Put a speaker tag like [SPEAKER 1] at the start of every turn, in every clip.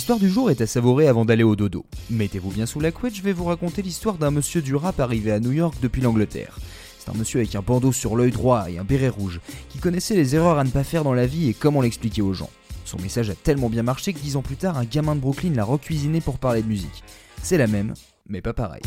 [SPEAKER 1] L'histoire du jour est à savourer avant d'aller au dodo. Mettez-vous bien sous la couette, je vais vous raconter l'histoire d'un monsieur du rap arrivé à New York depuis l'Angleterre. C'est un monsieur avec un bandeau sur l'œil droit et un béret rouge, qui connaissait les erreurs à ne pas faire dans la vie et comment l'expliquer aux gens. Son message a tellement bien marché que dix ans plus tard, un gamin de Brooklyn l'a recuisiné pour parler de musique. C'est la même, mais pas pareil.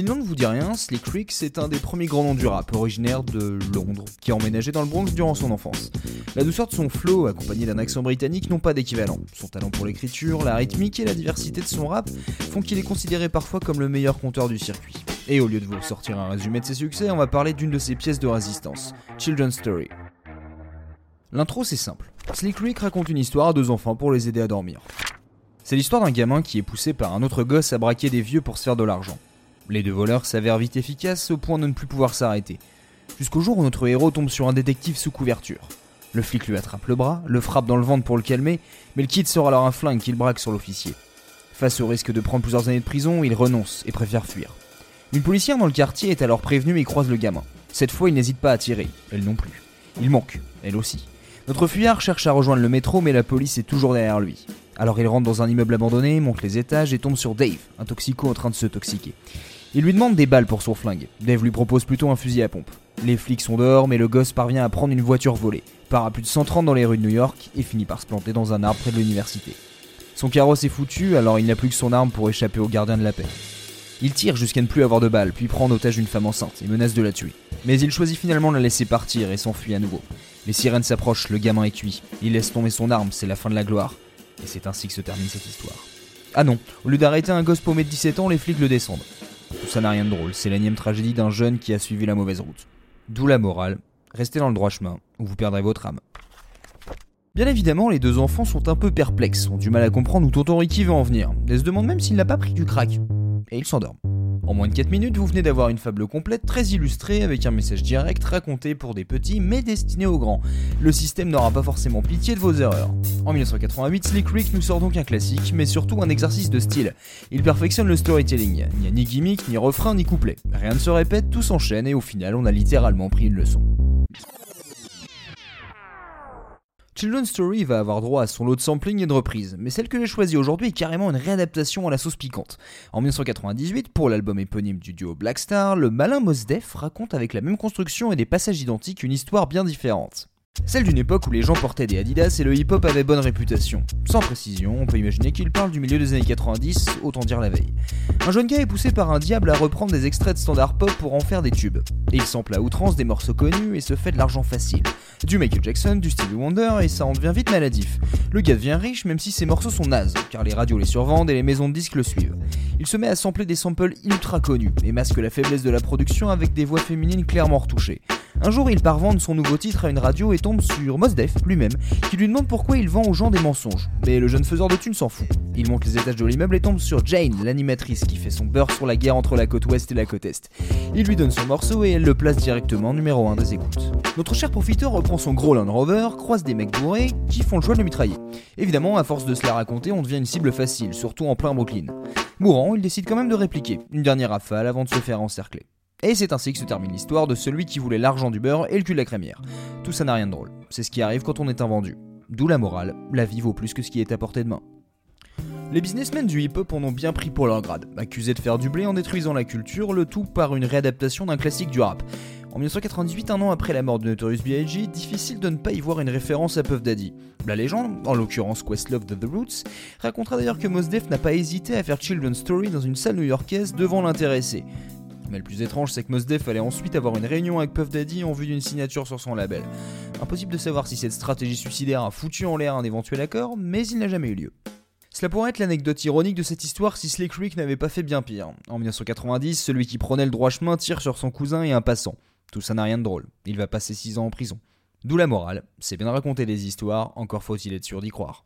[SPEAKER 1] Si le ne vous dit rien, Slick Rick, c'est un des premiers grands noms du rap, originaire de Londres, qui a emménagé dans le Bronx durant son enfance. La douceur de son flow, accompagné d'un accent britannique, n'ont pas d'équivalent. Son talent pour l'écriture, la rythmique et la diversité de son rap font qu'il est considéré parfois comme le meilleur conteur du circuit. Et au lieu de vous sortir un résumé de ses succès, on va parler d'une de ses pièces de résistance, Children's Story. L'intro c'est simple. Slick Rick raconte une histoire à deux enfants pour les aider à dormir. C'est l'histoire d'un gamin qui est poussé par un autre gosse à braquer des vieux pour se faire de l'argent. Les deux voleurs s'avèrent vite efficaces au point de ne plus pouvoir s'arrêter. Jusqu'au jour où notre héros tombe sur un détective sous couverture. Le flic lui attrape le bras, le frappe dans le ventre pour le calmer, mais le kid sort alors un flingue qu'il braque sur l'officier. Face au risque de prendre plusieurs années de prison, il renonce et préfère fuir. Une policière dans le quartier est alors prévenue et croise le gamin. Cette fois, il n'hésite pas à tirer, elle non plus. Il manque, elle aussi. Notre fuyard cherche à rejoindre le métro, mais la police est toujours derrière lui. Alors il rentre dans un immeuble abandonné, monte les étages et tombe sur Dave, un toxico en train de se toxiquer. Il lui demande des balles pour son flingue. Dave lui propose plutôt un fusil à pompe. Les flics sont dehors, mais le gosse parvient à prendre une voiture volée, part à plus de 130 dans les rues de New York et finit par se planter dans un arbre près de l'université. Son carrosse est foutu, alors il n'a plus que son arme pour échapper au gardien de la paix. Il tire jusqu'à ne plus avoir de balles, puis prend en otage une femme enceinte et menace de la tuer. Mais il choisit finalement de la laisser partir et s'enfuit à nouveau. Les sirènes s'approchent, le gamin est cuit. Il laisse tomber son arme, c'est la fin de la gloire. Et c'est ainsi que se termine cette histoire. Ah non, au lieu d'arrêter un gosse paumé de 17 ans, les flics le descendent. Ça n'a rien de drôle, c'est l'énième tragédie d'un jeune qui a suivi la mauvaise route. D'où la morale, restez dans le droit chemin, ou vous perdrez votre âme. Bien évidemment, les deux enfants sont un peu perplexes, ont du mal à comprendre où tonton Ricky veut en venir, et se demandent même s'il n'a pas pris du crack. Et ils s'endorment. En moins de 4 minutes, vous venez d'avoir une fable complète, très illustrée, avec un message direct raconté pour des petits, mais destiné aux grands. Le système n'aura pas forcément pitié de vos erreurs. En 1988, Slick Rick nous sort donc un classique, mais surtout un exercice de style. Il perfectionne le storytelling. Il n'y a ni gimmick, ni refrain, ni couplet. Rien ne se répète, tout s'enchaîne, et au final, on a littéralement pris une leçon. Children's Story va avoir droit à son lot de sampling et de reprises, mais celle que j'ai choisie aujourd'hui est carrément une réadaptation à la sauce piquante. En 1998, pour l'album éponyme du duo Black Star, le malin Mos Def raconte avec la même construction et des passages identiques une histoire bien différente. Celle d'une époque où les gens portaient des Adidas et le hip-hop avait bonne réputation. Sans précision, on peut imaginer qu'il parle du milieu des années 90, autant dire la veille. Un jeune gars est poussé par un diable à reprendre des extraits de standard pop pour en faire des tubes. Et il sample à outrance des morceaux connus et se fait de l'argent facile. Du Michael Jackson, du Stevie Wonder et ça en devient vite maladif. Le gars devient riche même si ses morceaux sont nazes, car les radios les survendent et les maisons de disques le suivent. Il se met à sampler des samples ultra connus et masque la faiblesse de la production avec des voix féminines clairement retouchées. Un jour, il part vendre son nouveau titre à une radio et tombe sur Mosdef lui-même, qui lui demande pourquoi il vend aux gens des mensonges. Mais le jeune faiseur de thunes s'en fout. Il monte les étages de l'immeuble et tombe sur Jane, l'animatrice, qui fait son beurre sur la guerre entre la côte ouest et la côte est. Il lui donne son morceau et elle le place directement numéro 1 des écoutes. Notre cher profiteur reprend son gros Land Rover, croise des mecs bourrés qui font le choix de le mitrailler. Évidemment, à force de se la raconter, on devient une cible facile, surtout en plein Brooklyn. Mourant, il décide quand même de répliquer, une dernière rafale avant de se faire encercler. Et c'est ainsi que se termine l'histoire de celui qui voulait l'argent du beurre et le cul de la crémière. Tout ça n'a rien de drôle. C'est ce qui arrive quand on est un vendu. D'où la morale, la vie vaut plus que ce qui est à portée de main. Les businessmen du hip-hop en ont bien pris pour leur grade, accusés de faire du blé en détruisant la culture, le tout par une réadaptation d'un classique du rap. En 1998, un an après la mort de Notorious B.I.G., difficile de ne pas y voir une référence à Puff Daddy. La légende, en l'occurrence Questlove de The Roots, racontera d'ailleurs que Mos Def n'a pas hésité à faire Children's Story dans une salle new-yorkaise devant l'intéressé. Mais le plus étrange, c'est que Mos Def allait ensuite avoir une réunion avec Puff Daddy en vue d'une signature sur son label. Impossible de savoir si cette stratégie suicidaire a foutu en l'air un éventuel accord, mais il n'a jamais eu lieu. Cela pourrait être l'anecdote ironique de cette histoire si Slick Rick n'avait pas fait bien pire. En 1990, celui qui prenait le droit chemin tire sur son cousin et un passant. Tout ça n'a rien de drôle. Il va passer 6 ans en prison. D'où la morale, c'est bien de raconter des histoires, encore faut-il être sûr d'y croire.